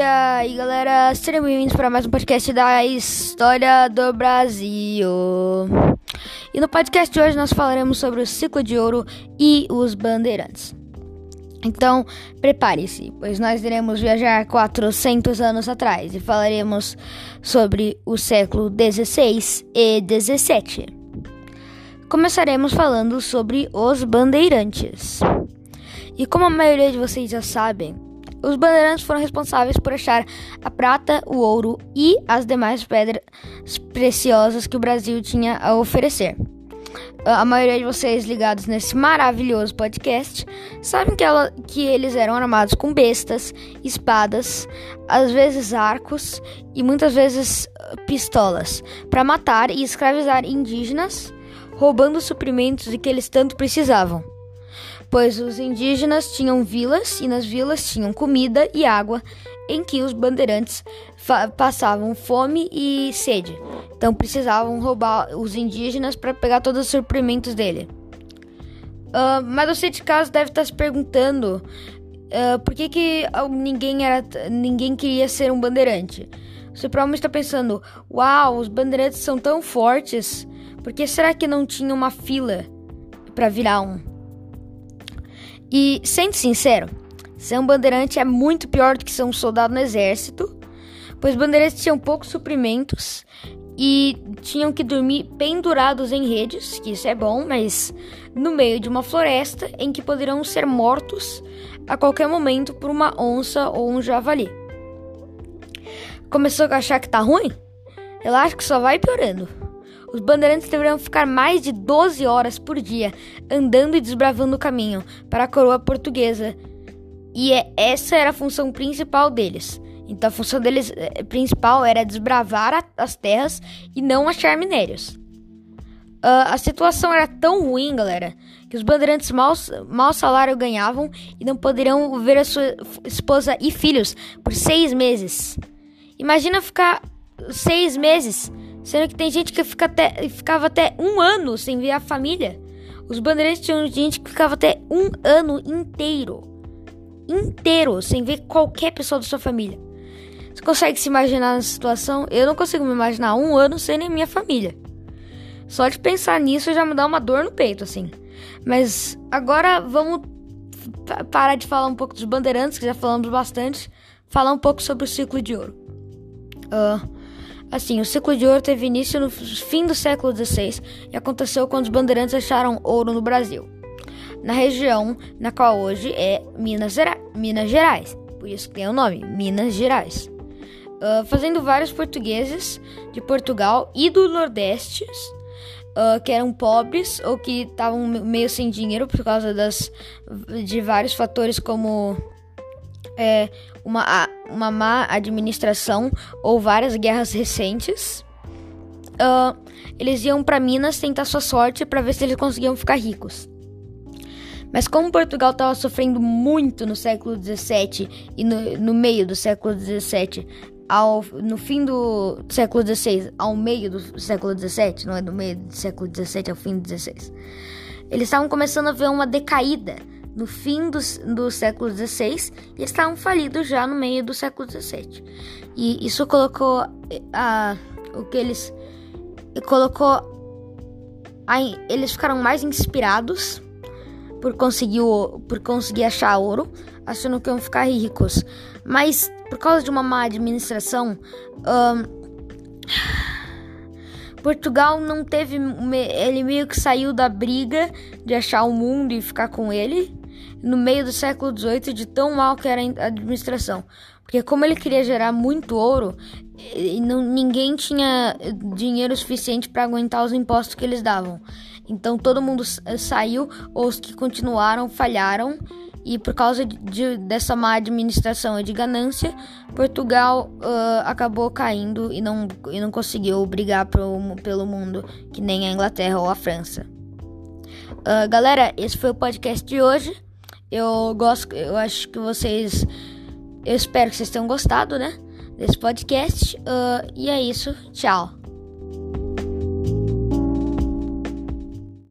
galera! E galera, sejam bem-vindos para mais um podcast da História do Brasil. E no podcast de hoje nós falaremos sobre o ciclo de ouro e os bandeirantes. Então, prepare-se, pois nós iremos viajar 400 anos atrás e falaremos sobre o século 16 e 17. Começaremos falando sobre os bandeirantes. E como a maioria de vocês já sabem, os bandeirantes foram responsáveis por achar a prata, o ouro e as demais pedras preciosas que o Brasil tinha a oferecer. A maioria de vocês ligados nesse maravilhoso podcast sabem que, ela, que eles eram armados com bestas, espadas, às vezes arcos e muitas vezes uh, pistolas, para matar e escravizar indígenas, roubando suprimentos de que eles tanto precisavam pois os indígenas tinham vilas e nas vilas tinham comida e água em que os bandeirantes passavam fome e sede. Então precisavam roubar os indígenas para pegar todos os suprimentos dele. Uh, mas você de casa deve estar se perguntando uh, por que, que ninguém, era, ninguém queria ser um bandeirante. Você provavelmente está pensando: Uau, os bandeirantes são tão fortes, por que será que não tinha uma fila para virar um? E, sendo sincero, ser um bandeirante é muito pior do que ser um soldado no exército, pois bandeirantes tinham poucos suprimentos e tinham que dormir pendurados em redes, que isso é bom, mas no meio de uma floresta em que poderiam ser mortos a qualquer momento por uma onça ou um javali. Começou a achar que tá ruim? Acho que só vai piorando. Os bandeirantes deveriam ficar mais de 12 horas por dia andando e desbravando o caminho para a coroa portuguesa. E é, essa era a função principal deles. Então a função deles é, principal era desbravar a, as terras e não achar minérios. Uh, a situação era tão ruim, galera, que os bandeirantes mal, mal salário ganhavam e não poderiam ver a sua esposa e filhos por seis meses. Imagina ficar seis meses Sendo que tem gente que fica até, ficava até um ano sem ver a família. Os bandeirantes tinham gente que ficava até um ano inteiro. Inteiro, sem ver qualquer pessoa da sua família. Você consegue se imaginar nessa situação? Eu não consigo me imaginar um ano sem nem minha família. Só de pensar nisso já me dá uma dor no peito, assim. Mas agora vamos parar de falar um pouco dos bandeirantes, que já falamos bastante. Falar um pouco sobre o ciclo de ouro. Uh, Assim, o ciclo de ouro teve início no fim do século XVI e aconteceu quando os bandeirantes acharam ouro no Brasil, na região na qual hoje é Minas, Gera Minas Gerais, por isso que tem o nome, Minas Gerais. Uh, fazendo vários portugueses de Portugal e do Nordeste, uh, que eram pobres ou que estavam meio sem dinheiro por causa das, de vários fatores como é, uma, uma má administração ou várias guerras recentes. Uh, eles iam para Minas tentar sua sorte para ver se eles conseguiam ficar ricos. Mas como Portugal estava sofrendo muito no século XVII e no, no meio do século XVII, ao, no fim do século XVI ao meio do século XVII, não é do meio do século XVII ao fim do XVI, eles estavam começando a ver uma decaída no fim do, do século XVI e estavam falidos já no meio do século XVII. E isso colocou a, o que eles colocou a, eles ficaram mais inspirados por conseguir o, por conseguir achar ouro, achando que iam ficar ricos. Mas por causa de uma má administração, um, Portugal não teve. Ele meio que saiu da briga de achar o mundo e ficar com ele no meio do século XVIII de tão mal que era a administração. Porque como ele queria gerar muito ouro, não, ninguém tinha dinheiro suficiente para aguentar os impostos que eles davam. Então todo mundo saiu, ou os que continuaram falharam, e por causa de, dessa má administração e de ganância, Portugal uh, acabou caindo e não, e não conseguiu brigar pro, pelo mundo, que nem a Inglaterra ou a França. Uh, galera, esse foi o podcast de hoje. Eu gosto, eu acho que vocês. Eu espero que vocês tenham gostado, né? Desse podcast. Uh, e é isso. Tchau.